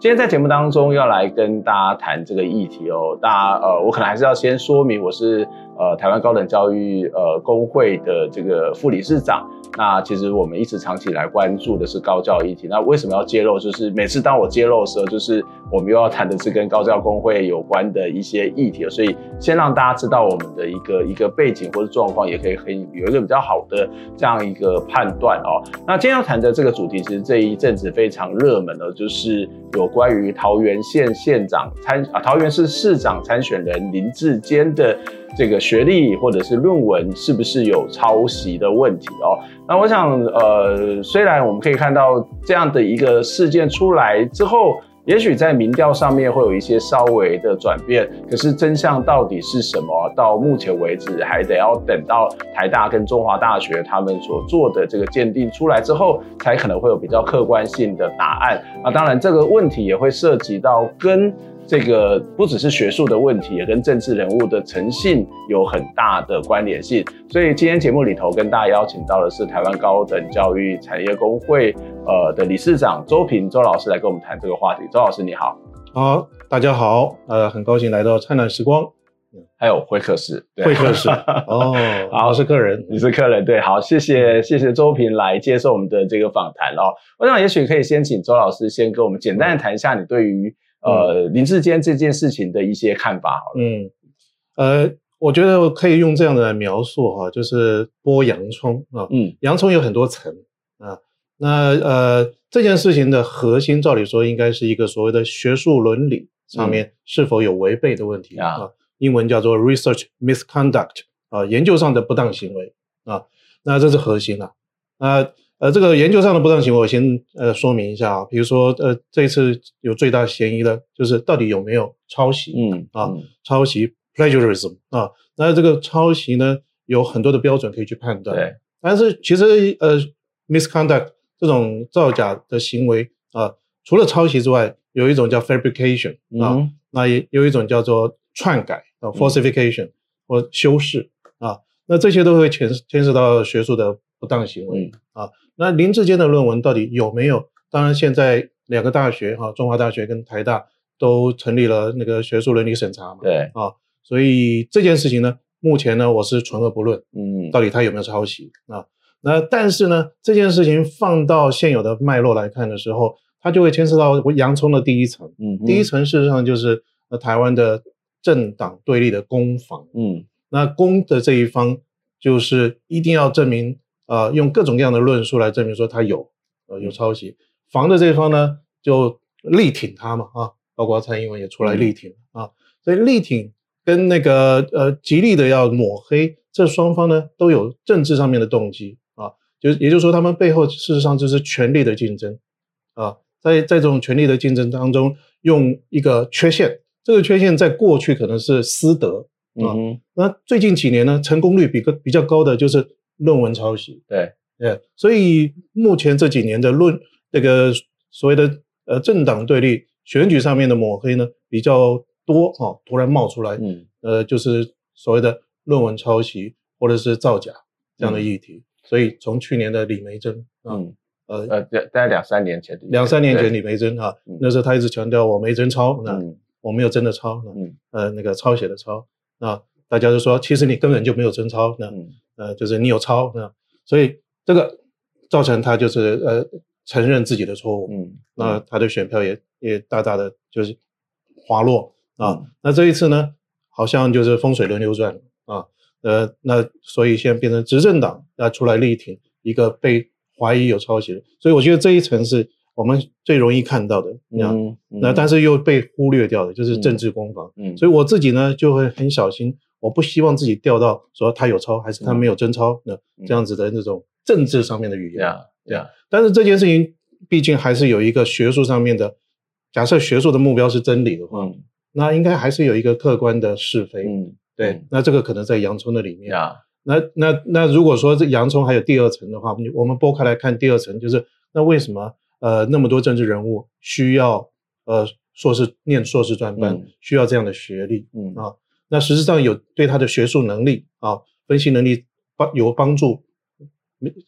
今天在节目当中要来跟大家谈这个议题哦，大家呃，我可能还是要先说明，我是呃台湾高等教育呃工会的这个副理事长。那其实我们一直长期来关注的是高教议题。那为什么要揭露？就是每次当我揭露的时候，就是我们又要谈的是跟高教公会有关的一些议题。所以先让大家知道我们的一个一个背景或者状况，也可以很有一个比较好的这样一个判断哦。那今天要谈的这个主题，其实这一阵子非常热门的，就是有关于桃园县县长参啊，桃园市市长参选人林志坚的。这个学历或者是论文是不是有抄袭的问题哦？那我想，呃，虽然我们可以看到这样的一个事件出来之后，也许在民调上面会有一些稍微的转变，可是真相到底是什么？到目前为止，还得要等到台大跟中华大学他们所做的这个鉴定出来之后，才可能会有比较客观性的答案。那当然，这个问题也会涉及到跟。这个不只是学术的问题，也跟政治人物的诚信有很大的关联性。所以今天节目里头跟大家邀请到的是台湾高等教育产业工会呃的理事长周平周老师来跟我们谈这个话题。周老师你好，好，大家好，呃，很高兴来到灿烂时光，还有会客室，会客室哦，好，我是客人，你是客人，对，好，谢谢谢谢周平来接受我们的这个访谈哦。我想也许可以先请周老师先跟我们简单的谈一下你对于。呃，林志坚这件事情的一些看法好了。嗯，呃，我觉得我可以用这样的来描述哈，就是剥洋葱啊。嗯，洋葱有很多层啊。那呃，这件事情的核心，照理说应该是一个所谓的学术伦理上面是否有违背的问题、嗯、啊。英文叫做 research misconduct 啊，研究上的不当行为啊。那这是核心啊。啊。呃，这个研究上的不当行为，我先呃说明一下啊。比如说，呃，这一次有最大嫌疑的，就是到底有没有抄袭？嗯啊，嗯抄袭 plagiarism 啊。那这个抄袭呢，有很多的标准可以去判断。对。但是其实呃，misconduct 这种造假的行为啊，除了抄袭之外，有一种叫 fabrication 啊，嗯、那也有一种叫做篡改啊，falsification、嗯、或修饰啊。那这些都会牵牵涉到学术的不当行为、嗯、啊。那林志坚的论文到底有没有？当然，现在两个大学哈，中华大学跟台大都成立了那个学术伦理审查嘛。对啊，所以这件事情呢，目前呢，我是存而不论。嗯，到底他有没有抄袭啊？那但是呢，这件事情放到现有的脉络来看的时候，它就会牵涉到洋葱的第一层。嗯，第一层事实上就是呃台湾的政党对立的攻防。嗯，那攻的这一方就是一定要证明。啊、呃，用各种各样的论述来证明说他有，呃，有抄袭。防的这一方呢，就力挺他嘛，啊，包括蔡英文也出来力挺、嗯、啊。所以力挺跟那个呃极力的要抹黑，这双方呢都有政治上面的动机啊。就也就是说，他们背后事实上就是权力的竞争啊。在在这种权力的竞争当中，用一个缺陷，这个缺陷在过去可能是私德啊。嗯、那最近几年呢，成功率比个比较高的就是。论文抄袭，对，对，所以目前这几年的论这个所谓的呃政党对立、选举上面的抹黑呢比较多哈、哦，突然冒出来，嗯，呃，就是所谓的论文抄袭或者是造假这样的议题。嗯、所以从去年的李梅珍，嗯，呃呃，大概两三年前，两三年前李梅珍哈，那时候他一直强调我没真抄，那、嗯、我没有真的抄，嗯，呃，那个抄写的抄，那大家就说其实你根本就没有真抄，那。嗯呃，就是你有抄，那所以这个造成他就是呃承认自己的错误，嗯，那他的选票也也大大的就是滑落啊。嗯、那这一次呢，好像就是风水轮流转啊，呃，那所以现在变成执政党要出来力挺一个被怀疑有抄袭的，所以我觉得这一层是我们最容易看到的，嗯，嗯那但是又被忽略掉的就是政治攻防，嗯，嗯所以我自己呢就会很小心。我不希望自己掉到说他有抄还是他没有真抄那、嗯、这样子的那种政治上面的语言。对啊，但是这件事情毕竟还是有一个学术上面的，假设学术的目标是真理的话，嗯、那应该还是有一个客观的是非。嗯，对，嗯、那这个可能在洋葱的里面。啊、那那那如果说这洋葱还有第二层的话，我们剥开来看第二层，就是那为什么呃那么多政治人物需要呃硕士念硕士专班，嗯、需要这样的学历？嗯啊，那实际上有对他的学术能力啊分析能力帮有帮助。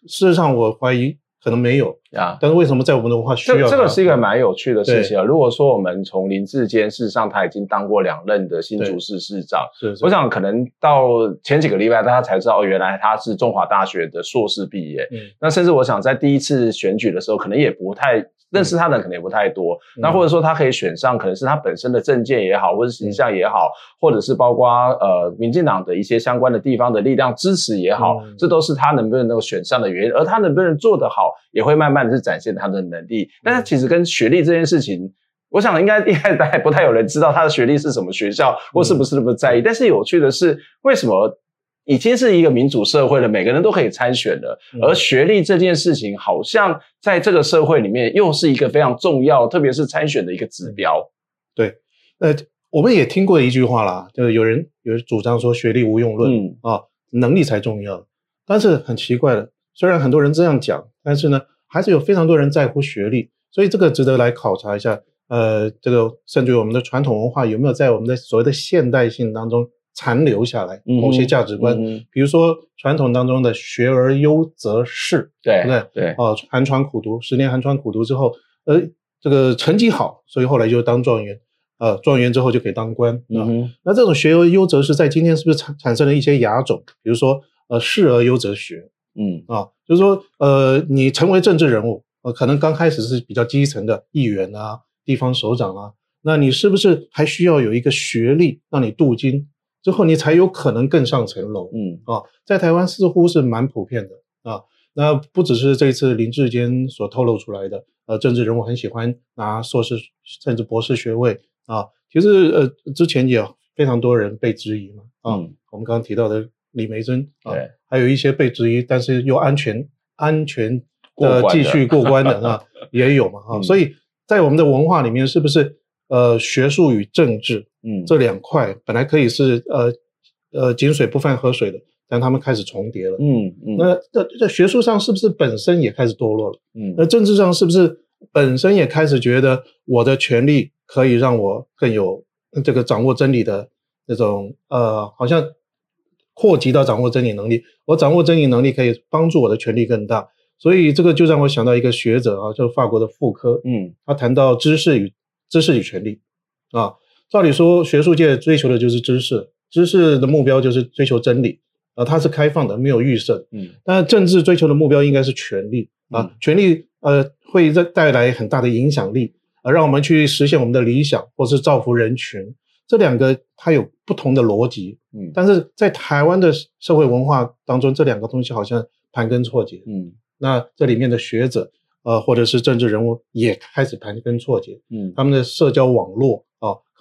事实上，我怀疑。可能没有啊，但是为什么在我们的文化需要？这这个是一个蛮有趣的事情啊。如果说我们从林志坚，事实上他已经当过两任的新竹市市长，是是。我想可能到前几个礼拜，大家才知道，哦，原来他是中华大学的硕士毕业。嗯，那甚至我想在第一次选举的时候，可能也不太。认识他的人可能也不太多，嗯、那或者说他可以选上，可能是他本身的政见也好，或者形象也好，嗯、或者是包括呃民进党的一些相关的地方的力量支持也好，嗯、这都是他能不能能够选上的原因。而他能不能做得好，也会慢慢的是展现他的能力。但是其实跟学历这件事情，我想应该应该大概不太有人知道他的学历是什么学校，或是不是那么在意。嗯、但是有趣的是，为什么？已经是一个民主社会了，每个人都可以参选了。而学历这件事情，好像在这个社会里面又是一个非常重要，特别是参选的一个指标。对，呃，我们也听过一句话啦，就是有人有人主张说学历无用论，嗯啊，能力才重要。但是很奇怪的，虽然很多人这样讲，但是呢，还是有非常多人在乎学历，所以这个值得来考察一下。呃，这个甚至于我们的传统文化有没有在我们的所谓的现代性当中。残留下来某些价值观，比如说传统当中的“学而优则仕”，对不对？对哦，寒窗苦读，十年寒窗苦读之后，呃，这个成绩好，所以后来就当状元，呃，状元之后就可以当官。嗯，那这种“学而优则仕”在今天是不是产产生了一些亚种？比如说，呃，“仕而优则学”，嗯啊，就是说，呃，你成为政治人物，呃，可能刚开始是比较基层的议员啊、地方首长啊，那你是不是还需要有一个学历让你镀金？之后你才有可能更上层楼，嗯啊，在台湾似乎是蛮普遍的啊。那不只是这一次林志坚所透露出来的，呃，政治人物很喜欢拿硕士甚至博士学位啊。其实呃，之前也有非常多人被质疑嘛，啊，嗯、我们刚刚提到的李梅珍啊，还有一些被质疑但是又安全安全的继续过关的 啊，也有嘛，啊，嗯、所以在我们的文化里面，是不是呃学术与政治？嗯，这两块本来可以是呃呃井水不犯河水的，但他们开始重叠了。嗯嗯，那在在学术上是不是本身也开始堕落了？嗯，那政治上是不是本身也开始觉得我的权利可以让我更有这个掌握真理的那种呃，好像扩及到掌握真理能力。我掌握真理能力可以帮助我的权利更大，所以这个就让我想到一个学者啊，就是法国的傅科。嗯，他谈到知识与知识与权利啊。照理说，学术界追求的就是知识，知识的目标就是追求真理，啊，它是开放的，没有预设。嗯，但政治追求的目标应该是权力，啊，嗯、权力呃会带带来很大的影响力，啊，让我们去实现我们的理想，或是造福人群。这两个它有不同的逻辑，嗯，但是在台湾的社会文化当中，这两个东西好像盘根错节，嗯，那这里面的学者，呃，或者是政治人物也开始盘根错节，嗯，他们的社交网络。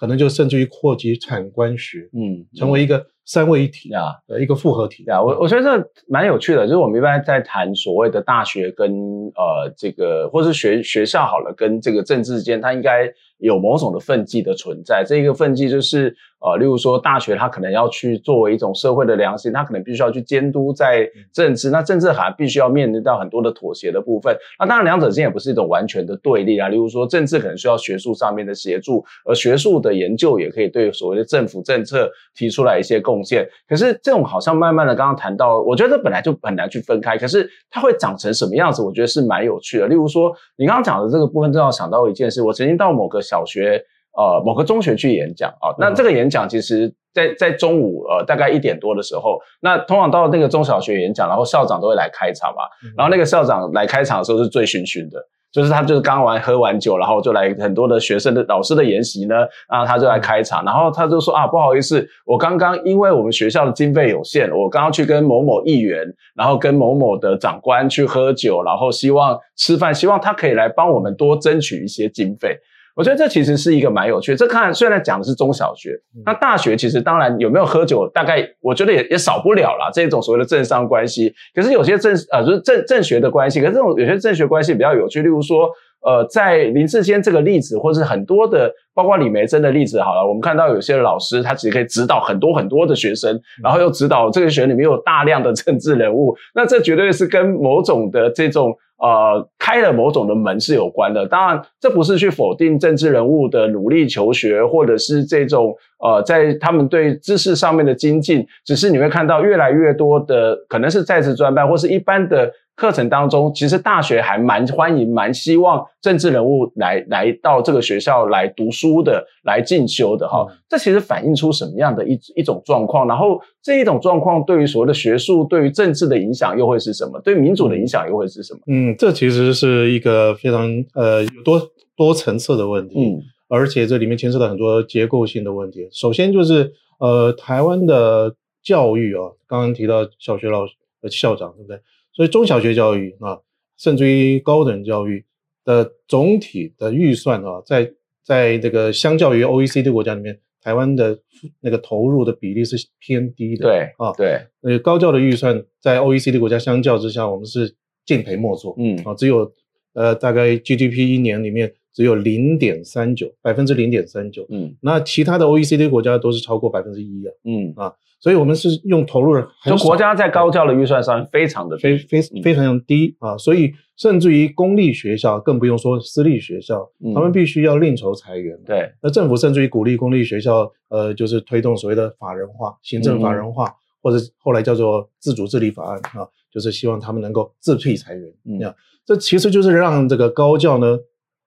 可能就甚至于扩及产官学，嗯，成为一个三位一体啊，呃，一个复合体啊。我我觉得这蛮有趣的，就是我们一般在谈所谓的大学跟呃这个，或是学学校好了，跟这个政治之间，它应该有某种的分际的存在。这一个分际就是。呃，例如说大学，它可能要去作为一种社会的良心，它可能必须要去监督在政治，那政治好像必须要面临到很多的妥协的部分。那当然，两者之间也不是一种完全的对立啊。例如说，政治可能需要学术上面的协助，而学术的研究也可以对所谓的政府政策提出来一些贡献。可是这种好像慢慢的，刚刚谈到，我觉得本来就很难去分开。可是它会长成什么样子，我觉得是蛮有趣的。例如说，你刚刚讲的这个部分，正好想到一件事，我曾经到某个小学。呃，某个中学去演讲啊，那这个演讲其实在，在在中午呃大概一点多的时候，那通常到那个中小学演讲，然后校长都会来开场嘛，然后那个校长来开场的时候是醉醺醺的，就是他就是刚完喝完酒，然后就来很多的学生的老师的研习呢，啊他就来开场，然后他就说啊不好意思，我刚刚因为我们学校的经费有限，我刚刚去跟某某议员，然后跟某某的长官去喝酒，然后希望吃饭，希望他可以来帮我们多争取一些经费。我觉得这其实是一个蛮有趣的。这看虽然讲的是中小学，那大学其实当然有没有喝酒，大概我觉得也也少不了啦。这种所谓的政商关系。可是有些政呃就是政政学的关系，可是这种有些政学关系比较有趣，例如说。呃，在林志坚这个例子，或是很多的，包括李梅珍的例子，好了，我们看到有些老师他其实可以指导很多很多的学生，然后又指导这个学生里面有大量的政治人物，那这绝对是跟某种的这种呃开了某种的门是有关的。当然，这不是去否定政治人物的努力求学，或者是这种呃在他们对知识上面的精进，只是你会看到越来越多的可能是在职专班或是一般的。课程当中，其实大学还蛮欢迎、蛮希望政治人物来来到这个学校来读书的、来进修的哈。这其实反映出什么样的一一种状况？然后这一种状况对于所谓的学术、对于政治的影响又会是什么？对民主的影响又会是什么？嗯，这其实是一个非常呃有多多层次的问题，嗯，而且这里面牵涉到很多结构性的问题。首先就是呃，台湾的教育啊，刚刚提到小学老师、呃、校长，对不对？所以中小学教育啊，甚至于高等教育的总体的预算啊，在在这个相较于 OECD 国家里面，台湾的那个投入的比例是偏低的。对啊，对，呃，高教的预算在 OECD 国家相较之下，我们是敬陪末座。嗯啊，只有呃大概 GDP 一年里面只有零点三九百分之零点三九。嗯，那其他的 OECD 国家都是超过百分之一啊。嗯啊。所以，我们是用投入的很少，就国家在高教的预算上非常的非非非常低啊，所以甚至于公立学校更不用说私立学校，他们必须要另筹财源。对，那政府甚至于鼓励公立学校，呃，就是推动所谓的法人化、行政法人化，或者后来叫做自主治理法案啊，就是希望他们能够自辟裁员。嗯，这其实就是让这个高教呢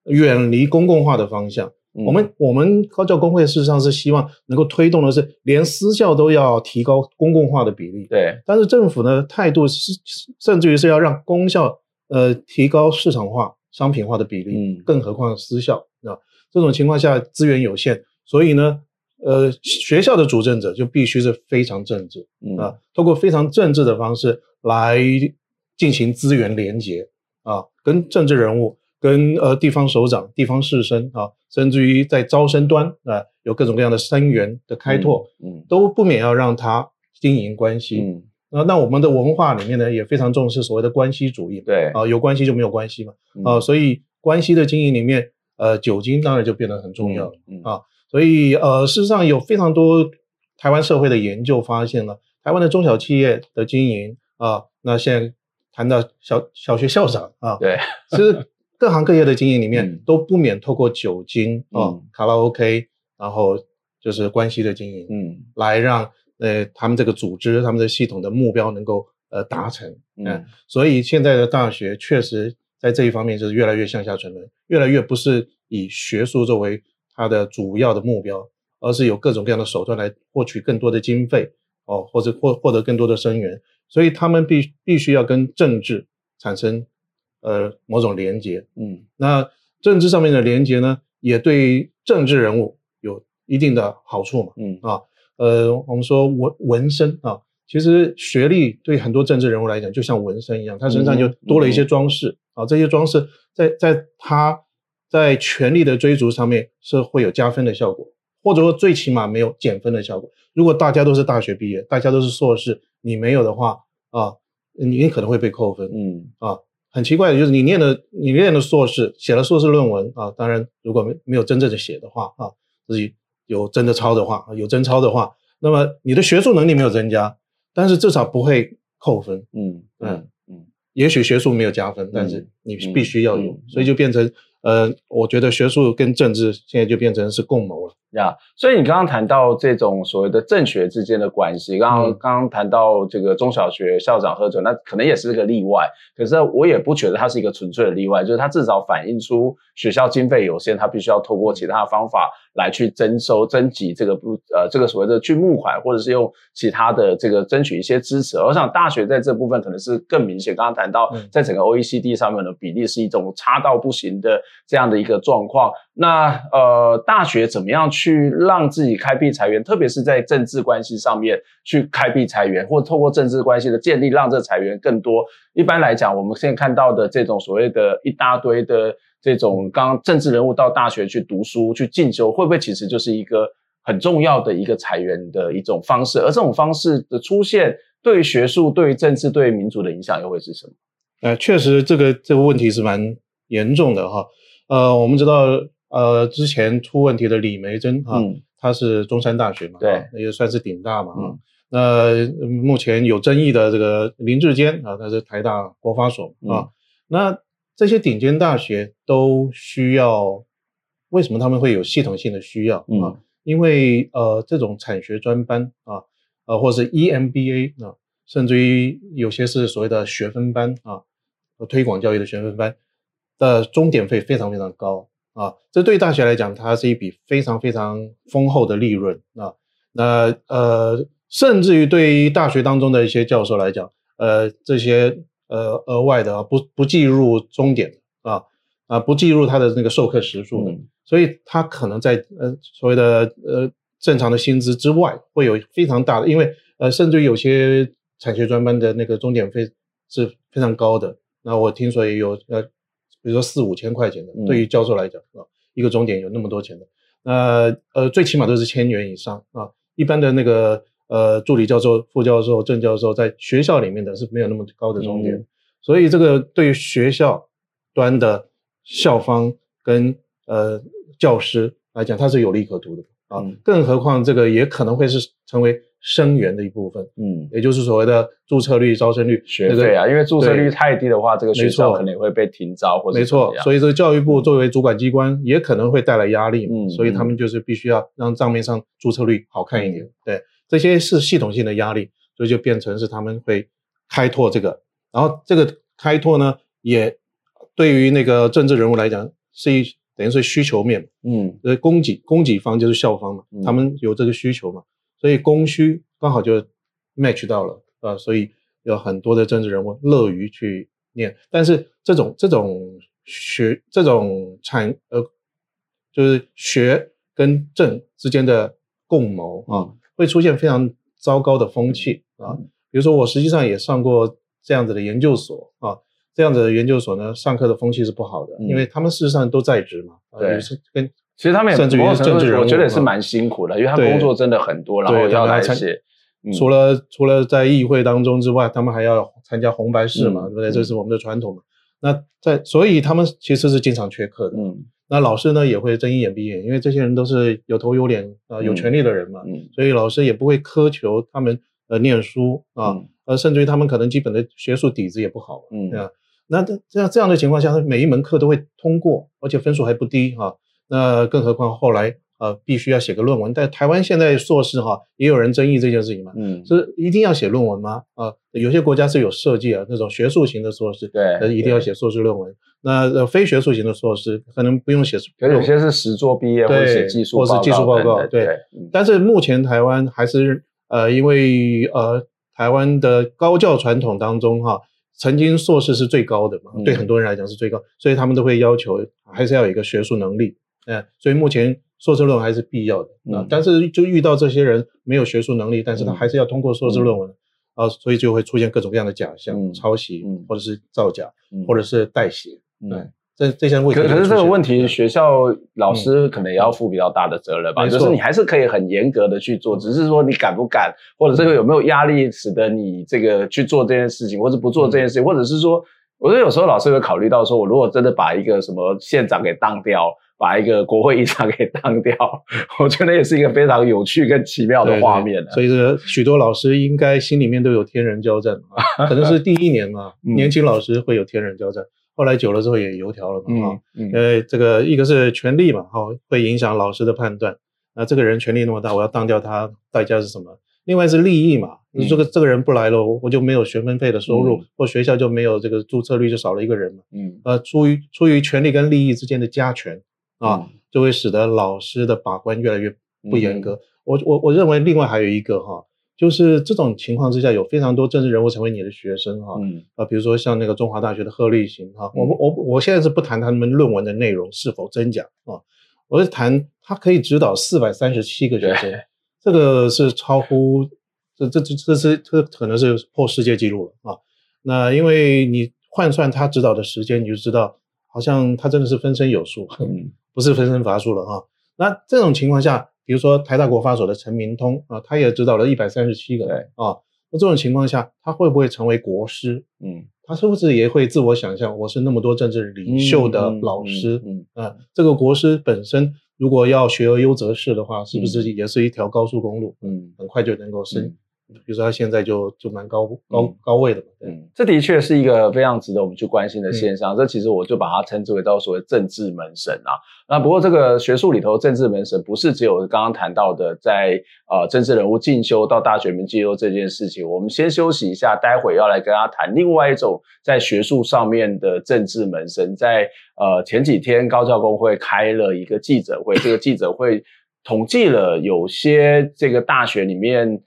远离公共化的方向。我们我们高教工会事实上是希望能够推动的是连私校都要提高公共化的比例，对。但是政府呢态度是甚至于是要让公校呃提高市场化、商品化的比例，嗯，更何况私校啊，这种情况下资源有限，所以呢，呃，学校的主政者就必须是非常政治啊，通过非常政治的方式来进行资源连结啊，跟政治人物。跟呃地方首长、地方士绅啊，甚至于在招生端啊，有各种各样的生源的开拓，嗯，嗯都不免要让他经营关系，嗯，那那我们的文化里面呢，也非常重视所谓的关系主义，对，啊，有关系就没有关系嘛，嗯、啊，所以关系的经营里面，呃，酒精当然就变得很重要，啊，所以呃，事实上有非常多台湾社会的研究发现了，台湾的中小企业的经营啊，那现在谈到小小学校长啊，对，其实。各行各业的经营里面都不免透过酒精哦、卡拉 OK，然后就是关系的经营，嗯，来让呃他们这个组织、他们的系统的目标能够呃达成，嗯，嗯，所以现在的大学确实在这一方面就是越来越向下沉沦，越来越不是以学术作为它的主要的目标，而是有各种各样的手段来获取更多的经费哦，或者获获得更多的生源，所以他们必必须要跟政治产生。呃，某种连结，嗯，那政治上面的连结呢，也对政治人物有一定的好处嘛，嗯。啊，呃，我们说纹纹身啊，其实学历对很多政治人物来讲，就像纹身一样，他身上就多了一些装饰、嗯、啊，这些装饰在在他在权力的追逐上面是会有加分的效果，或者说最起码没有减分的效果。如果大家都是大学毕业，大家都是硕士，你没有的话啊，你可能会被扣分，嗯。啊。很奇怪的就是你念的你念的硕士，写了硕士论文啊，当然如果没没有真正的写的话啊，自己有真的抄的话，有真抄的话，那么你的学术能力没有增加，但是至少不会扣分，嗯嗯嗯，也许学术没有加分，但是你必须要有，所以就变成呃，我觉得学术跟政治现在就变成是共谋了。呀，yeah, 所以你刚刚谈到这种所谓的政学之间的关系，刚刚刚刚谈到这个中小学校长喝酒，那可能也是个例外。可是我也不觉得它是一个纯粹的例外，就是它至少反映出学校经费有限，它必须要透过其他的方法来去征收、征集这个不呃这个所谓的去募款，或者是用其他的这个争取一些支持。我想大学在这部分可能是更明显。刚刚谈到在整个 OECD 上面的比例是一种差到不行的这样的一个状况。那呃大学怎么样去？让自己开辟财源，特别是在政治关系上面去开辟财源，或透过政治关系的建立，让这财源更多。一般来讲，我们现在看到的这种所谓的一大堆的这种刚政治人物到大学去读书去进修，会不会其实就是一个很重要的一个财源的一种方式？而这种方式的出现，对于学术、对于政治、对于民主的影响又会是什么？呃，确实这个这个问题是蛮严重的哈。呃，我们知道，呃，之前出问题的李梅珍啊，他、嗯、是中山大学嘛，对，也算是顶大嘛，嗯。那目前有争议的这个林志坚啊，他是台大国发所啊。嗯、那这些顶尖大学都需要，为什么他们会有系统性的需要啊？嗯、因为呃，这种产学专班啊，呃，或者是 EMBA 啊，甚至于有些是所谓的学分班啊，推广教育的学分班的钟点费非常非常高啊。这对大学来讲，它是一笔非常非常丰厚的利润啊。那呃。甚至于对于大学当中的一些教授来讲，呃，这些呃额外的啊，不不计入终点啊啊，不计入他的那个授课时数的，嗯、所以他可能在呃所谓的呃正常的薪资之外，会有非常大的，因为呃，甚至于有些产学专班的那个终点费是非常高的。那我听说也有呃，比如说四五千块钱的，嗯、对于教授来讲啊，一个钟点有那么多钱的，那呃，最起码都是千元以上啊，一般的那个。呃，助理教授、副教授、正教授，在学校里面的是没有那么高的钟点，嗯、所以这个对于学校端的校方跟呃教师来讲，它是有利可图的啊。嗯、更何况这个也可能会是成为生源的一部分，嗯，也就是所谓的注册率、招生率、学费啊，因为注册率太低的话，这个学校可能也会被停招或者没错，所以这个教育部作为主管机关也可能会带来压力，嗯，所以他们就是必须要让账面上注册率好看一点，嗯、对。这些是系统性的压力，所以就变成是他们会开拓这个，然后这个开拓呢，也对于那个政治人物来讲是一等于是需求面，嗯，呃，供给供给方就是校方嘛，嗯、他们有这个需求嘛，所以供需刚好就 match 到了啊，所以有很多的政治人物乐于去念，但是这种这种学这种产呃，就是学跟政之间的共谋啊。嗯会出现非常糟糕的风气啊，比如说我实际上也上过这样子的研究所啊，这样子的研究所呢，上课的风气是不好的，因为他们事实上都在职嘛，对，跟其实他们也甚至于政治人物，我觉得也是蛮辛苦的，因为他工作真的很多，然后要来写，除了除了在议会当中之外，他们还要参加红白事嘛，对不对？这是我们的传统嘛。那在所以他们其实是经常缺课的，嗯。那老师呢也会睁一眼闭一眼，因为这些人都是有头有脸啊、呃、有权力的人嘛，嗯嗯、所以老师也不会苛求他们呃念书啊，呃、嗯、甚至于他们可能基本的学术底子也不好，嗯啊，那这样这样的情况下，他每一门课都会通过，而且分数还不低哈、啊。那更何况后来。呃，必须要写个论文。但台湾现在硕士哈，也有人争议这件事情嘛。嗯，是一定要写论文吗？啊，有些国家是有设计啊，那种学术型的硕士，对，一定要写硕士论文。那呃，非学术型的硕士可能不用写。可有些是实作毕业，或者写技术，或是技术报告。对，但是目前台湾还是呃，因为呃，台湾的高教传统当中哈，曾经硕士是最高的嘛，对很多人来讲是最高，所以他们都会要求还是要有一个学术能力。嗯，所以目前。硕士论文还是必要的啊，嗯、但是就遇到这些人没有学术能力，但是他还是要通过硕士论文、嗯、啊，所以就会出现各种各样的假象、嗯、抄袭，嗯、或者是造假，嗯、或者是代写。对、嗯，这这些问题。可可是这个问题，学校老师可能也要负比较大的责任吧？嗯、就是你还是可以很严格的去做，只是说你敢不敢，或者这个有没有压力，使得你这个去做这件事情，或者不做这件事情，嗯、或者是说，我觉得有时候老师会考虑到说，我如果真的把一个什么县长给当掉。把一个国会议长给当掉，我觉得也是一个非常有趣跟奇妙的画面。所以这个许多老师应该心里面都有天人交战啊，可能是第一年嘛，年轻老师会有天人交战，后来久了之后也油条了嘛哈。呃，这个一个是权力嘛，哈，会影响老师的判断。那这个人权力那么大，我要当掉他，代价是什么？另外是利益嘛，你这个这个人不来了，我就没有学分费的收入，或学校就没有这个注册率就少了一个人嘛。嗯，呃，出于出于权力跟利益之间的加权。啊，就会使得老师的把关越来越不严格。嗯、我我我认为另外还有一个哈，就是这种情况之下，有非常多政治人物成为你的学生哈。嗯。啊，比如说像那个中华大学的贺立行哈，嗯、我我我现在是不谈他们论文的内容是否真假啊，我是谈他可以指导四百三十七个学生，这个是超乎这这这这是这可能是破世界纪录了啊。那因为你换算他指导的时间，你就知道。好像他真的是分身有术，嗯，不是分身乏术了哈。那这种情况下，比如说台大国发所的陈明通啊，他也指导了一百三十七个人啊。那这种情况下，他会不会成为国师？嗯，他是不是也会自我想象，我是那么多政治领袖的老师？嗯，嗯，啊，这个国师本身如果要学而优则仕的话，是不是也是一条高速公路？嗯，很快就能够升。比如说他现在就就蛮高高、嗯、高位的嘛，嗯，这的确是一个非常值得我们去关心的现象。嗯、这其实我就把它称之为叫所谓政治门神啊。那不过这个学术里头政治门神不是只有刚刚谈到的在呃政治人物进修到大学里面进修这件事情。我们先休息一下，待会要来跟大家谈另外一种在学术上面的政治门神。在呃前几天高教工会开了一个记者会，这个记者会统计了有些这个大学里面。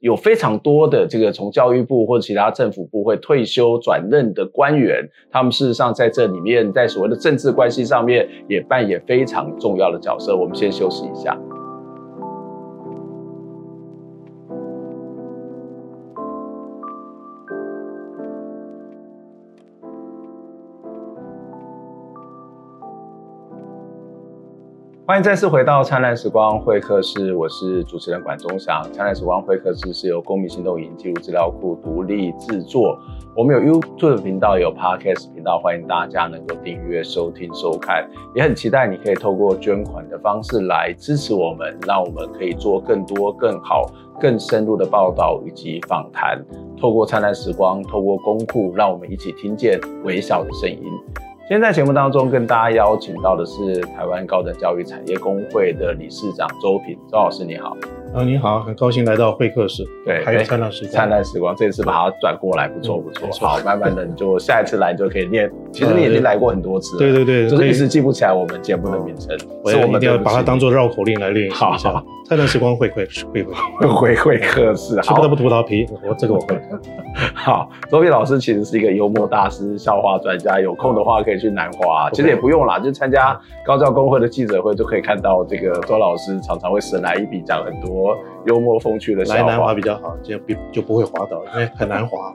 有非常多的这个从教育部或者其他政府部会退休转任的官员，他们事实上在这里面，在所谓的政治关系上面也扮演非常重要的角色。我们先休息一下。欢迎再次回到灿烂时光会客室，我是主持人管中祥。灿烂时光会客室是由公民行动影音记录资料库独立制作。我们有 YouTube 频道，有 Podcast 频道，欢迎大家能够订阅、收听、收看。也很期待你可以透过捐款的方式来支持我们，让我们可以做更多、更好、更深入的报道以及访谈。透过灿烂时光，透过公库，让我们一起听见微小的声音。今天在节目当中跟大家邀请到的是台湾高等教育产业工会的理事长周平，周老师你好。啊，你好，很高兴来到会客室。对，还有灿烂时光，灿烂时光，这次把它转过来，不错不错。好，慢慢的你就下一次来你就可以念。其实你已经来过很多次了。对对对，就是一直记不起来我们节目的名称，所以我们一定要把它当做绕口令来练习一下。灿烂时光会会会会 会会客室，吃不得不吐槽皮，我这个我会。好，周斌老师其实是一个幽默大师、笑话专家，有空的话可以去南华，其实也不用啦，就参加高教工会的记者会就可以看到这个周老师常常会神来一笔讲很多幽默。风趣的来南滑比较好，这样就不会滑倒，因为很难滑。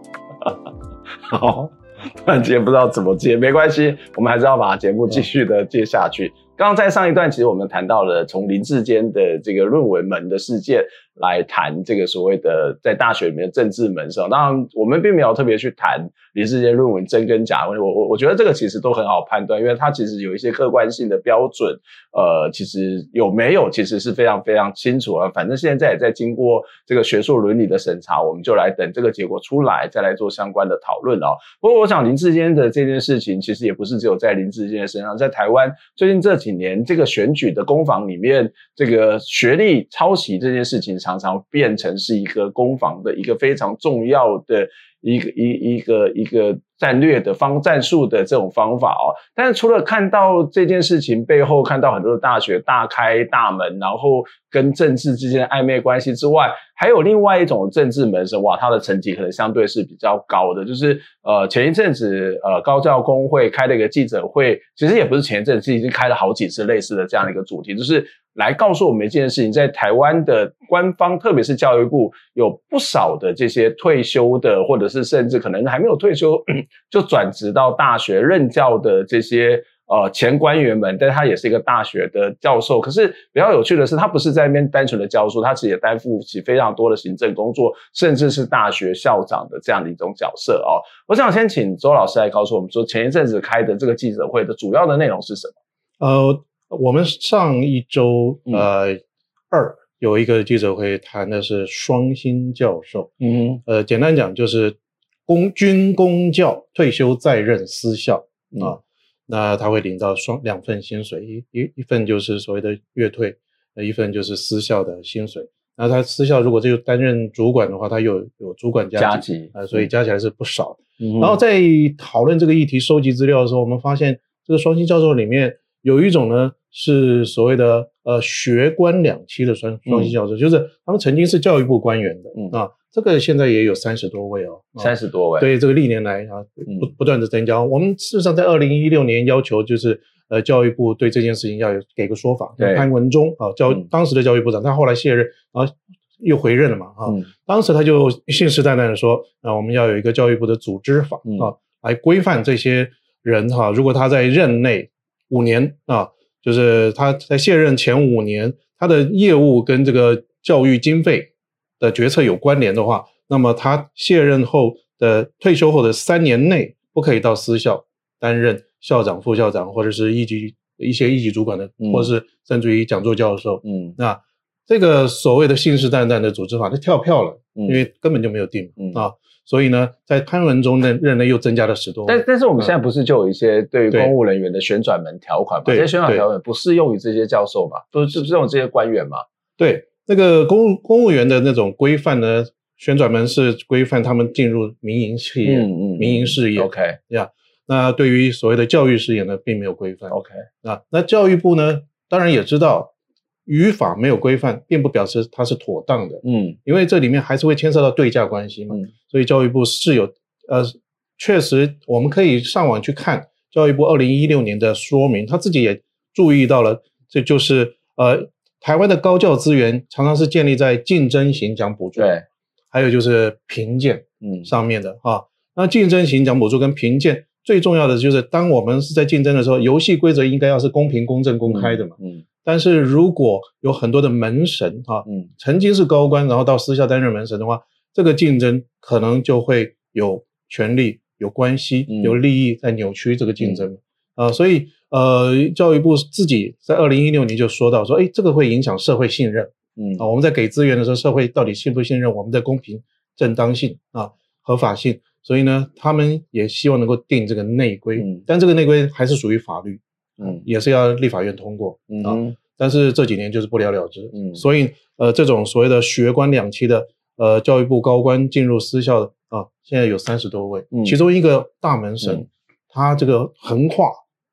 好，突然间不知道怎么接，没关系，我们还是要把节目继续的接下去。刚刚在上一段，其实我们谈到了从林志坚的这个论文门的事件。来谈这个所谓的在大学里面的政治门神，当然我们并没有特别去谈林智坚论文真跟假，我我我觉得这个其实都很好判断，因为它其实有一些客观性的标准，呃，其实有没有其实是非常非常清楚啊。反正现在也在经过这个学术伦理的审查，我们就来等这个结果出来，再来做相关的讨论哦。不过我想林志坚的这件事情，其实也不是只有在林志坚的身上，在台湾最近这几年这个选举的攻防里面，这个学历抄袭这件事情。常常变成是一个攻防的一个非常重要的一个一一个一个战略的方战术的这种方法哦。但是除了看到这件事情背后看到很多的大学大开大门，然后跟政治之间的暧昧关系之外，还有另外一种政治门神哇，他的层级可能相对是比较高的。就是呃前一阵子呃高教工会开了一个记者会，其实也不是前一阵子，已经开了好几次类似的这样的一个主题，就是。来告诉我们一件事情，在台湾的官方，特别是教育部，有不少的这些退休的，或者是甚至可能还没有退休就转职到大学任教的这些呃前官员们，但他也是一个大学的教授。可是比较有趣的是，他不是在那边单纯的教书，他其实也担负起非常多的行政工作，甚至是大学校长的这样的一种角色哦。我想先请周老师来告诉我们说，前一阵子开的这个记者会的主要的内容是什么？呃。我们上一周呃、嗯、二有一个记者会，谈的是双星教授。嗯，呃，简单讲就是公军公教退休再任私校、嗯、啊，那他会领到双两份薪水，一一一份就是所谓的月退，呃，一份就是私校的薪水。那他私校如果就担任主管的话，他有有主管加级啊、呃，所以加起来是不少。嗯，然后在讨论这个议题、收集资料的时候，我们发现这个双薪教授里面。有一种呢，是所谓的呃学官两期的双双薪教授，嗯、就是他们曾经是教育部官员的，嗯啊，这个现在也有三十多位哦，三十多位，对，这个历年来啊不不断的增加。嗯、我们事实上在二零一六年要求就是呃教育部对这件事情要有给个说法。对，潘文忠啊教、嗯、当时的教育部长，他后来卸任啊又回任了嘛啊，嗯、当时他就信誓旦旦的说啊我们要有一个教育部的组织法、嗯、啊来规范这些。人哈，如果他在任内五年啊，就是他在卸任前五年，他的业务跟这个教育经费的决策有关联的话，那么他卸任后的退休后的三年内，不可以到私校担任校长、副校长，或者是一级一些一级主管的，嗯、或者是甚至于讲座教授。嗯，那这个所谓的信誓旦旦的组织法，它跳票了，嗯、因为根本就没有定、嗯、啊。所以呢，在潘文中的任内又增加了十多。但但是我们现在不是就有一些对于公务人员的旋转门条款吗？这些旋转条款不适用于这些教授嘛？不是不适用这些官员嘛？对，那个公公务员的那种规范呢，旋转门是规范他们进入民营企业、嗯嗯、民营事业。OK，呀，那对于所谓的教育事业呢，并没有规范。OK，那那教育部呢，当然也知道。语法没有规范，并不表示它是妥当的。嗯，因为这里面还是会牵涉到对价关系嘛。嗯，所以教育部是有，呃，确实我们可以上网去看教育部二零一六年的说明，他自己也注意到了，这就是呃，台湾的高教资源常常是建立在竞争型奖补助，对，还有就是评鉴，嗯，上面的啊。那竞争型奖补助跟评鉴最重要的就是，当我们是在竞争的时候，游戏规则应该要是公平、公正、公开的嘛。嗯。嗯但是如果有很多的门神哈，嗯，曾经是高官，然后到私校担任门神的话，这个竞争可能就会有权力、有关系、有利益在扭曲这个竞争，啊，所以呃，教育部自己在二零一六年就说到说，哎，这个会影响社会信任，嗯，啊，我们在给资源的时候，社会到底信不信任我们的公平正当性啊、合法性？所以呢，他们也希望能够定这个内规，但这个内规还是属于法律。嗯，也是要立法院通过，嗯啊，但是这几年就是不了了之，嗯，所以呃，这种所谓的学官两期的呃教育部高官进入私校的啊，现在有三十多位，嗯，其中一个大门神，嗯、他这个横跨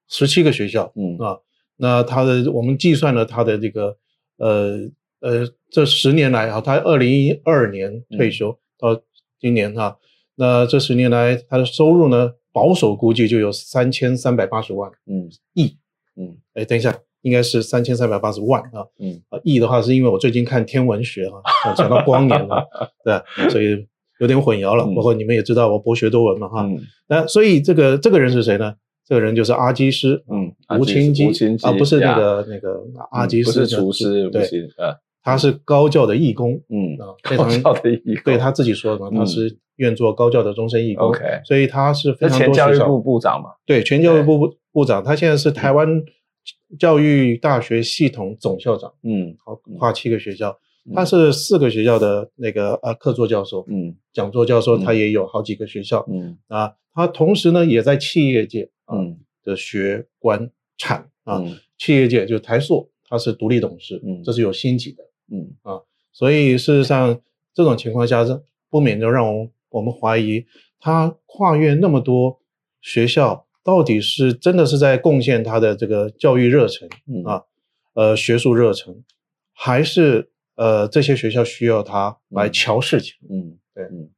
十七个学校，嗯啊，那他的我们计算了他的这个呃呃这十年来啊，他二零一二年退休、嗯、到今年哈、啊，那这十年来他的收入呢？保守估计就有三千三百八十万，嗯，亿，嗯，哎，等一下，应该是三千三百八十万啊，嗯，啊，亿的话是因为我最近看天文学啊，讲到光年了，对，所以有点混淆了。包括你们也知道我博学多闻嘛，哈，那所以这个这个人是谁呢？这个人就是阿基师，嗯，吴清基，啊，不是那个那个阿基师，不是厨师，对，呃，他是高教的义工，嗯，啊，高教的义工，对他自己说的，他是。愿做高教的终身义工，Okay. 所以他是非常多学校。前教育部部长嘛？对，前教育部部部长，他现在是台湾教育大学系统总校长。嗯，好，跨七个学校，他是四个学校的那个呃客座教授。嗯，讲座教授他也有好几个学校。嗯啊，他同时呢也在企业界嗯的学官产啊，企业界就是台塑，他是独立董事。嗯，这是有星级的。嗯啊，所以事实上这种情况下是不免就让我。我们怀疑他跨越那么多学校，到底是真的是在贡献他的这个教育热忱啊，呃，学术热忱，还是呃这些学校需要他来瞧事情？嗯，对，嗯，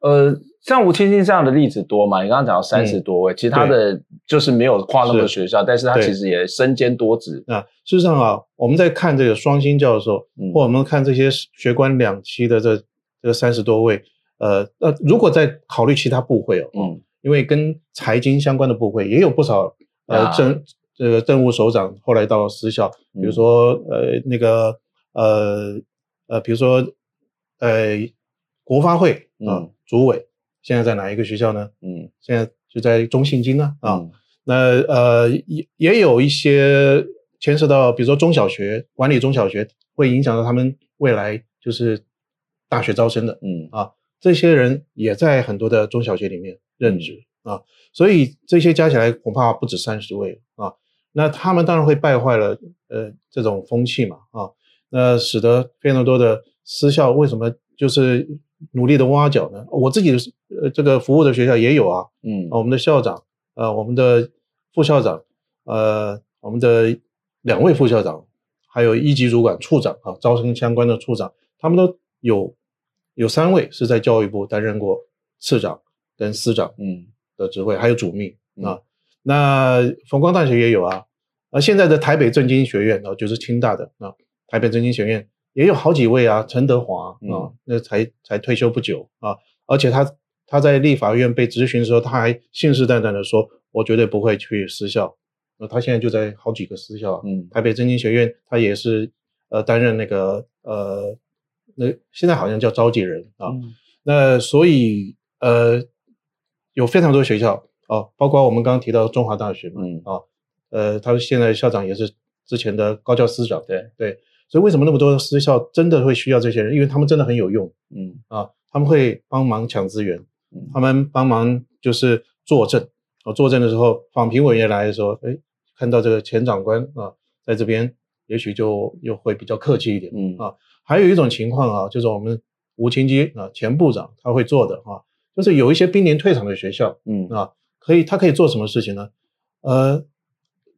呃，像吴清基这样的例子多嘛？你刚刚讲到三十多位，其他的就是没有跨那么多学校，但是他其实也身兼多职。啊事实上啊，我们在看这个双星教授，或我们看这些学官两期的这这三十多位。呃，那如果在考虑其他部会哦，嗯，因为跟财经相关的部会也有不少，呃，政这个政务首长后来到私校，比如说呃那个呃呃，比如说呃国发会啊，主委现在在哪一个学校呢？嗯，现在就在中信金呢啊，那呃也也有一些牵涉到，比如说中小学管理中小学，会影响到他们未来就是大学招生的，嗯啊。这些人也在很多的中小学里面任职啊，所以这些加起来恐怕不止三十位啊。那他们当然会败坏了呃这种风气嘛啊，那使得非常多的私校为什么就是努力的挖角呢？我自己的呃这个服务的学校也有啊，嗯，我们的校长呃我们的副校长呃我们的两位副校长，还有一级主管处长啊，招生相关的处长，他们都有。有三位是在教育部担任过次长跟司长嗯的职位，还有主秘啊。那逢光大学也有啊，而现在的台北政经学院啊，就是清大的啊，台北政经学院也有好几位啊，陈德华啊，那才才退休不久啊，而且他他在立法院被质询的时候，他还信誓旦旦的说，我绝对不会去私校。那他现在就在好几个私校，嗯，台北政经学院他也是呃担任那个呃那现在好像叫召集人啊。嗯、那所以呃有非常多学校啊，包括我们刚刚提到中华大学嘛，嗯啊，呃，他现在校长也是之前的高教司长，对对。所以为什么那么多的私校真的会需要这些人？因为他们真的很有用，嗯啊，他们会帮忙抢资源，他们帮忙就是作证，啊，作证的时候，访评委员来的时候，哎，看到这个前长官啊，在这边，也许就又会比较客气一点，嗯啊，还有一种情况啊，就是我们吴清基啊，前部长他会做的啊，就是有一些濒临退场的学校，嗯啊，可以他可以做什么事情呢？呃，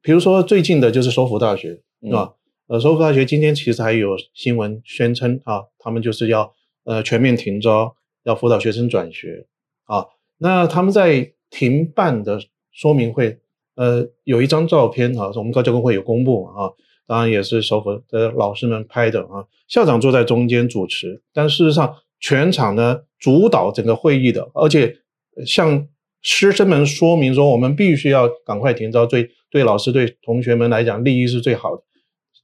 比如说最近的就是首府大学，是吧？呃，首府大学今天其实还有新闻宣称啊，他们就是要呃全面停招，要辅导学生转学啊。那他们在停办的说明会，呃，有一张照片啊，我们高教工会有公布啊，当然也是首府的老师们拍的啊。校长坐在中间主持，但事实上全场呢主导整个会议的，而且向师生们说明说，我们必须要赶快停招，对对老师对同学们来讲利益是最好的。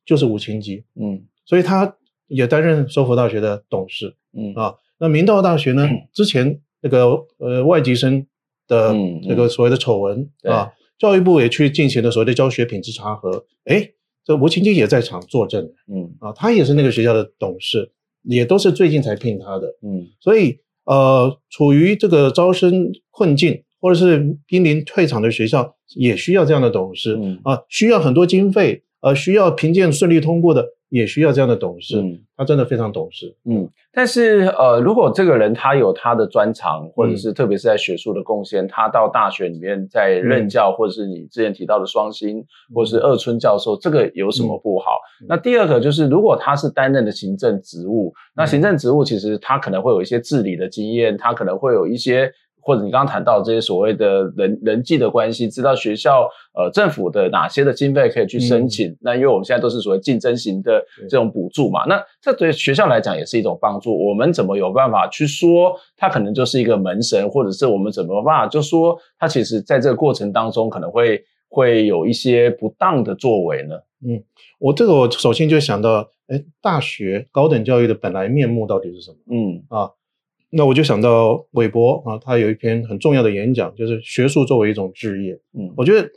就是吴清基，嗯，所以他也担任首府大学的董事，嗯。啊，那明道大学呢，嗯、之前那个呃外籍生的那个所谓的丑闻、嗯、啊，教育部也去进行了所谓的教学品质查核，哎，这吴清基也在场作证，嗯。啊，他也是那个学校的董事，也都是最近才聘他的，嗯，所以呃，处于这个招生困境或者是濒临退场的学校，也需要这样的董事，嗯。啊，需要很多经费。呃，需要评鉴顺利通过的，也需要这样的董事。嗯，他真的非常懂事。嗯，但是呃，如果这个人他有他的专长，或者是特别是在学术的贡献，嗯、他到大学里面在任教，嗯、或者是你之前提到的双星，嗯、或者是二春教授，这个有什么不好？嗯、那第二个就是，如果他是担任的行政职务，嗯、那行政职务其实他可能会有一些治理的经验，他可能会有一些。或者你刚刚谈到这些所谓的人人际的关系，知道学校呃政府的哪些的经费可以去申请。嗯、那因为我们现在都是所谓竞争型的这种补助嘛，那这对学校来讲也是一种帮助。我们怎么有办法去说他可能就是一个门神，或者是我们怎么办法就说他其实在这个过程当中可能会会有一些不当的作为呢？嗯，我这个我首先就想到，哎，大学高等教育的本来面目到底是什么？嗯啊。那我就想到韦伯啊，他有一篇很重要的演讲，就是学术作为一种职业。嗯，我觉得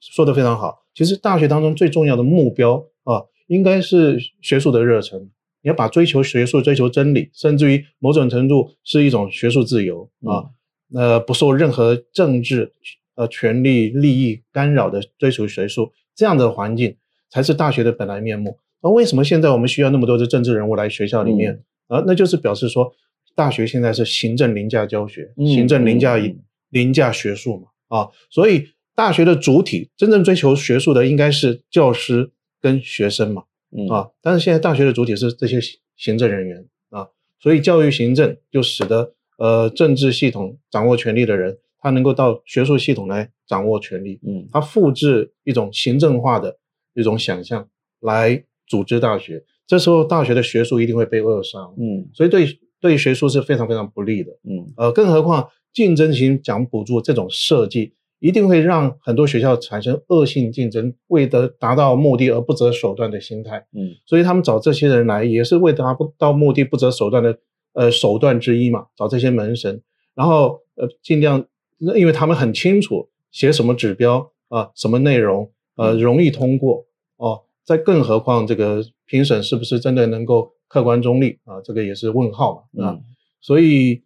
说的非常好。其实大学当中最重要的目标啊，应该是学术的热忱。你要把追求学术、追求真理，甚至于某种程度是一种学术自由啊，呃，不受任何政治呃权利利益干扰的追求学术，这样的环境才是大学的本来面目。而为什么现在我们需要那么多的政治人物来学校里面？啊，那就是表示说。大学现在是行政凌驾教学，嗯、行政凌驾凌驾学术嘛啊，所以大学的主体真正追求学术的应该是教师跟学生嘛，嗯、啊，但是现在大学的主体是这些行政人员啊，所以教育行政就使得呃政治系统掌握权力的人，他能够到学术系统来掌握权力，嗯，他复制一种行政化的一种想象来组织大学，这时候大学的学术一定会被扼杀，嗯，所以对。对学术是非常非常不利的，嗯，呃，更何况竞争型奖补助这种设计，一定会让很多学校产生恶性竞争，为得达到目的而不择手段的心态，嗯，所以他们找这些人来，也是为达不到目的不择手段的，呃，手段之一嘛，找这些门神，然后呃，尽量，因为他们很清楚写什么指标啊、呃，什么内容，呃，容易通过。哦，再更何况这个评审是不是真的能够。客观中立啊，这个也是问号嘛啊，嗯、所以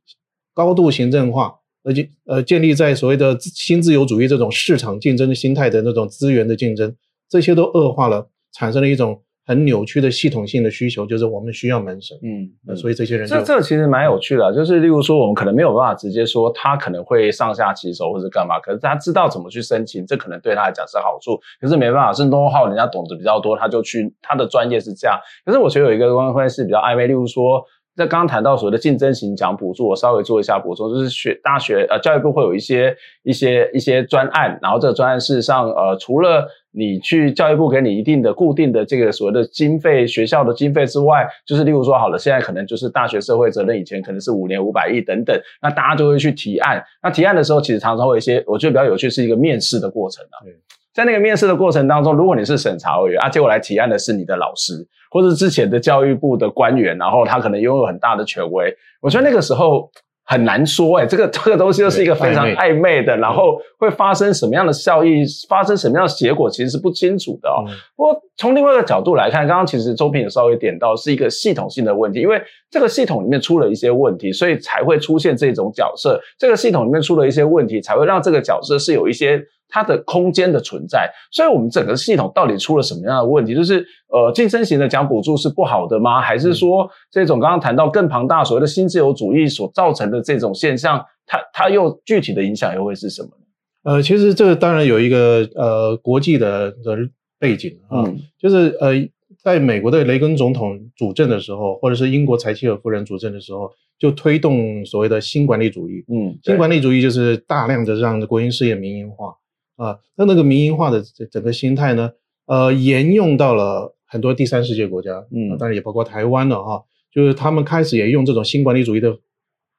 高度行政化，而且呃，建立在所谓的新自由主义这种市场竞争的心态的那种资源的竞争，这些都恶化了，产生了一种。很扭曲的系统性的需求，就是我们需要门神，嗯，嗯，所以这些人这这其实蛮有趣的，就是例如说，我们可能没有办法直接说他可能会上下其手或者干嘛，可是他知道怎么去申请，这可能对他来讲是好处。可是没办法，是 know-how 人家懂得比较多，他就去他的专业是这样。可是我觉得有一个关系是比较暧昧，例如说，在刚刚谈到所谓的竞争型奖补助，我稍微做一下补充，就是学大学呃教育部会有一些一些一些专案，然后这个专案事实上呃除了你去教育部给你一定的固定的这个所谓的经费，学校的经费之外，就是例如说好了，现在可能就是大学社会责任，以前可能是五年五百亿等等，那大家就会去提案。那提案的时候，其实常常会有一些，我觉得比较有趣是一个面试的过程啊。在那个面试的过程当中，如果你是审查委员啊，结果来提案的是你的老师，或者之前的教育部的官员，然后他可能拥有很大的权威，我觉得那个时候很难说，哎，这个这个东西又是一个非常暧昧的，然后会发生什么样的效益，发生什么样的结果，其实是不清楚的哦。不过从另外一个角度来看，刚刚其实周平也稍微点到，是一个系统性的问题，因为这个系统里面出了一些问题，所以才会出现这种角色。这个系统里面出了一些问题，才会让这个角色是有一些。它的空间的存在，所以我们整个系统到底出了什么样的问题？就是呃，晋升型的奖补助是不好的吗？还是说这种刚刚谈到更庞大所谓的新自由主义所造成的这种现象，它它又具体的影响又会是什么呢？呃，其实这个当然有一个呃国际的的背景啊，嗯、就是呃，在美国的雷根总统主政的时候，或者是英国柴契尔夫人主政的时候，就推动所谓的新管理主义。嗯，新管理主义就是大量的让国营事业民营化。啊，那那个民营化的整整个心态呢，呃，沿用到了很多第三世界国家，嗯，当然也包括台湾了哈。就是他们开始也用这种新管理主义的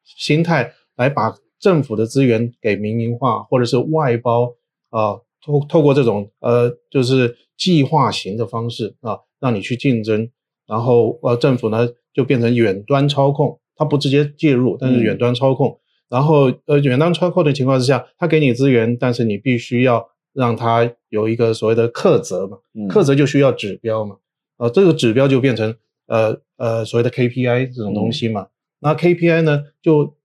心态来把政府的资源给民营化，或者是外包啊，透透过这种呃，就是计划型的方式啊，让你去竞争，然后呃，政府呢就变成远端操控，它不直接介入，但是远端操控。嗯然后，呃，远端操控的情况之下，他给你资源，但是你必须要让他有一个所谓的克责嘛，克责就需要指标嘛，呃，这个指标就变成呃呃所谓的 KPI 这种东西嘛。嗯、那 KPI 呢，就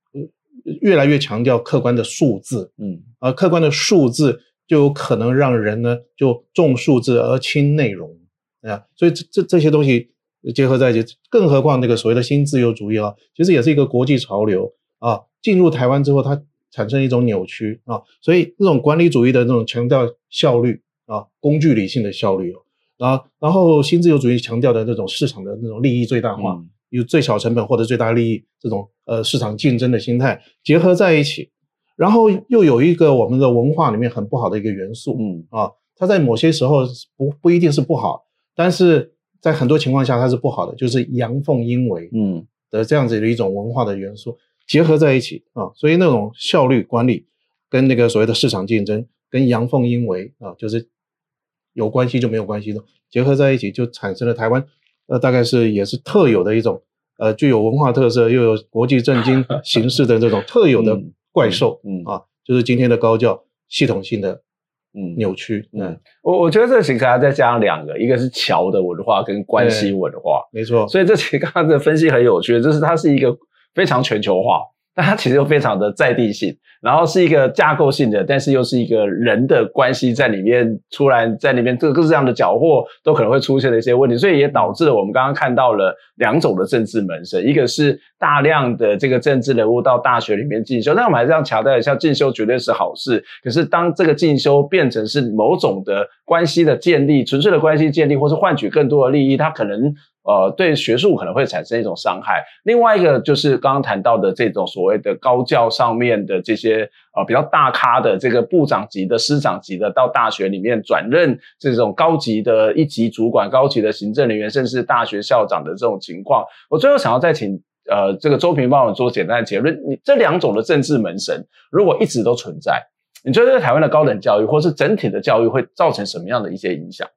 越来越强调客观的数字，嗯，而客观的数字就有可能让人呢就重数字而轻内容，啊，所以这这这些东西结合在一起，更何况那个所谓的新自由主义啊，其实也是一个国际潮流啊。进入台湾之后，它产生一种扭曲啊，所以这种管理主义的这种强调效率啊，工具理性的效率哦，然后然后新自由主义强调的那种市场的那种利益最大化，有最小成本获得最大利益这种呃市场竞争的心态结合在一起，然后又有一个我们的文化里面很不好的一个元素，嗯啊，它在某些时候不不一定是不好，但是在很多情况下它是不好的，就是阳奉阴违，嗯的这样子的一种文化的元素。结合在一起啊，所以那种效率管理跟那个所谓的市场竞争跟阳奉阴违啊，就是有关系就没有关系的，结合在一起就产生了台湾呃，大概是也是特有的一种呃，具有文化特色又有国际政经 形式的这种特有的怪兽，嗯，啊，就是今天的高教系统性的嗯扭曲，嗯，嗯。我我觉得这个其实还要再加上两个，一个是桥的文化跟关系文化，没错，所以这其实刚刚的分析很有趣，就是它是一个。非常全球化，但它其实又非常的在地性，然后是一个架构性的，但是又是一个人的关系在里面，突然在里面各各式各样的搅和都可能会出现的一些问题，所以也导致了我们刚刚看到了两种的政治门生，一个是大量的这个政治人物到大学里面进修，但我们还是要强调一下，进修绝对是好事，可是当这个进修变成是某种的关系的建立，纯粹的关系建立，或是换取更多的利益，它可能。呃，对学术可能会产生一种伤害。另外一个就是刚刚谈到的这种所谓的高教上面的这些呃比较大咖的这个部长级的、师长级的，到大学里面转任这种高级的一级主管、高级的行政人员，甚至大学校长的这种情况。我最后想要再请呃这个周平帮我做简单的结论：你这两种的政治门神如果一直都存在，你觉得台湾的高等教育或是整体的教育会造成什么样的一些影响？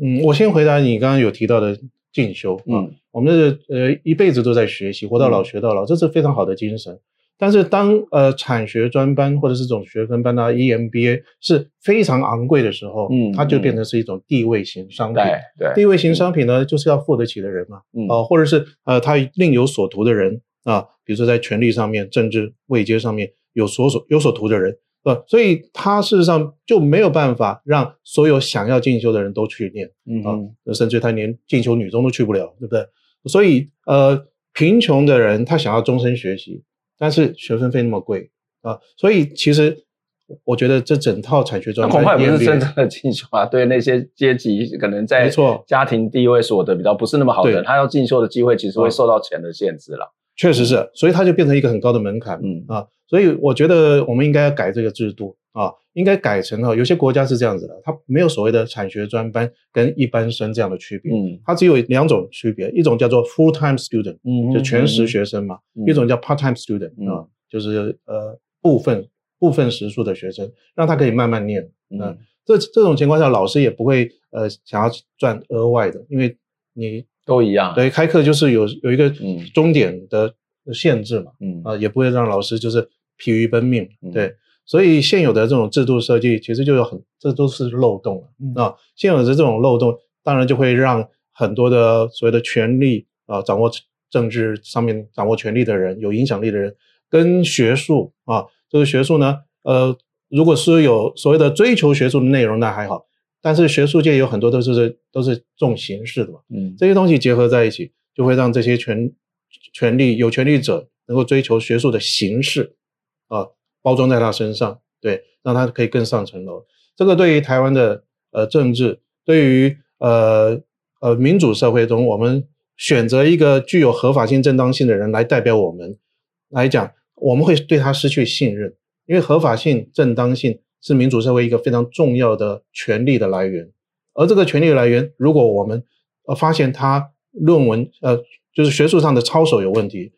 嗯，我先回答你刚刚有提到的。进修啊，嗯、我们的呃一辈子都在学习，活到老学到老，嗯、这是非常好的精神。但是当呃产学专班或者是这种学分班啊，EMBA 是非常昂贵的时候，嗯，它就变成是一种地位型商品。对，对地位型商品呢，嗯、就是要付得起的人嘛，嗯、呃，或者是呃他另有所图的人啊，比如说在权力上面、政治位阶上面有所所有所图的人。呃，所以他事实上就没有办法让所有想要进修的人都去念，嗯甚至他连进修女中都去不了，对不对？所以，呃，贫穷的人他想要终身学习，但是学分费那么贵啊，所以其实我觉得这整套产学专科恐怕也不是真正的进修啊。对那些阶级可能在家庭地位所得比较不是那么好的人，他要进修的机会其实会受到钱的限制了。确实是，所以它就变成一个很高的门槛，嗯。啊。所以我觉得我们应该要改这个制度啊，应该改成哈，有些国家是这样子的，它没有所谓的产学专班跟一般生这样的区别，嗯，它只有两种区别，一种叫做 full time student，嗯，就全时学生嘛，嗯、一种叫 part time student，啊、嗯，就是呃部分部分时数的学生，让他可以慢慢念，嗯，嗯这这种情况下，老师也不会呃想要赚额外的，因为你都一样，对，开课就是有有一个终点的限制嘛，嗯啊，也不会让老师就是疲于奔命，对。嗯所以现有的这种制度设计，其实就有很，这都是漏洞啊。嗯、啊，现有的这种漏洞，当然就会让很多的所谓的权力啊，掌握政治上面掌握权力的人，有影响力的人，跟学术啊，这个学术呢，呃，如果是有所谓的追求学术的内容，那还好。但是学术界有很多都是都是重形式的嘛，嗯，这些东西结合在一起，就会让这些权权力有权力者能够追求学术的形式啊。包装在他身上，对，让他可以更上层楼。这个对于台湾的呃政治，对于呃呃民主社会中，我们选择一个具有合法性、正当性的人来代表我们来讲，我们会对他失去信任，因为合法性、正当性是民主社会一个非常重要的权力的来源。而这个权力的来源，如果我们呃发现他论文呃就是学术上的操守有问题。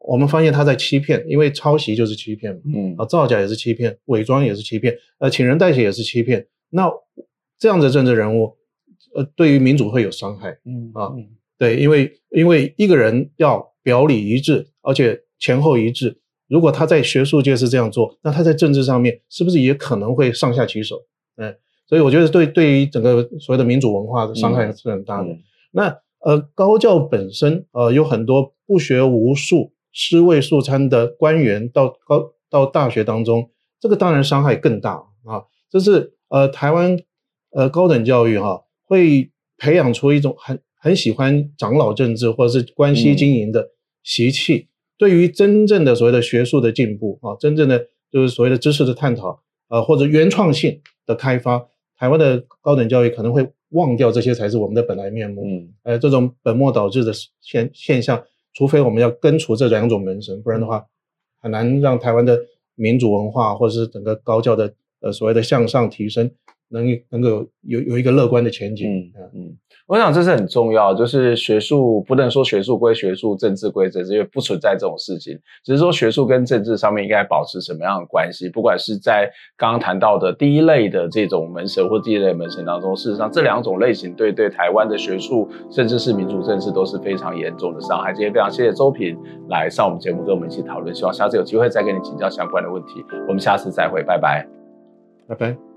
我们发现他在欺骗，因为抄袭就是欺骗，嗯啊，造假也是欺骗，伪装也是欺骗，呃，请人代写也是欺骗。那这样的政治人物，呃，对于民主会有伤害，嗯啊，对，因为因为一个人要表里一致，而且前后一致，如果他在学术界是这样做，那他在政治上面是不是也可能会上下其手？嗯，所以我觉得对对于整个所谓的民主文化的伤害是很大的。嗯、那呃，高教本身呃有很多不学无术。尸位素餐的官员到高到大学当中，这个当然伤害更大啊！这是呃台湾呃高等教育哈、啊、会培养出一种很很喜欢长老政治或者是关系经营的习气，嗯、对于真正的所谓的学术的进步啊，真正的就是所谓的知识的探讨啊，或者原创性的开发，台湾的高等教育可能会忘掉这些才是我们的本来面目。嗯，呃，这种本末倒置的现现象。除非我们要根除这两种门神，不然的话，很难让台湾的民主文化或者是整个高教的呃所谓的向上提升，能能够有有一个乐观的前景。嗯嗯。我想这是很重要，就是学术不能说学术归学术，政治归政治，因为不存在这种事情。只是说学术跟政治上面应该保持什么样的关系？不管是在刚刚谈到的第一类的这种门神或第一类门神当中，事实上这两种类型对对台湾的学术甚至是民主政治都是非常严重的伤害。今天非常谢谢周平来上我们节目跟我们一起讨论，希望下次有机会再跟你请教相关的问题。我们下次再会，拜拜，拜拜。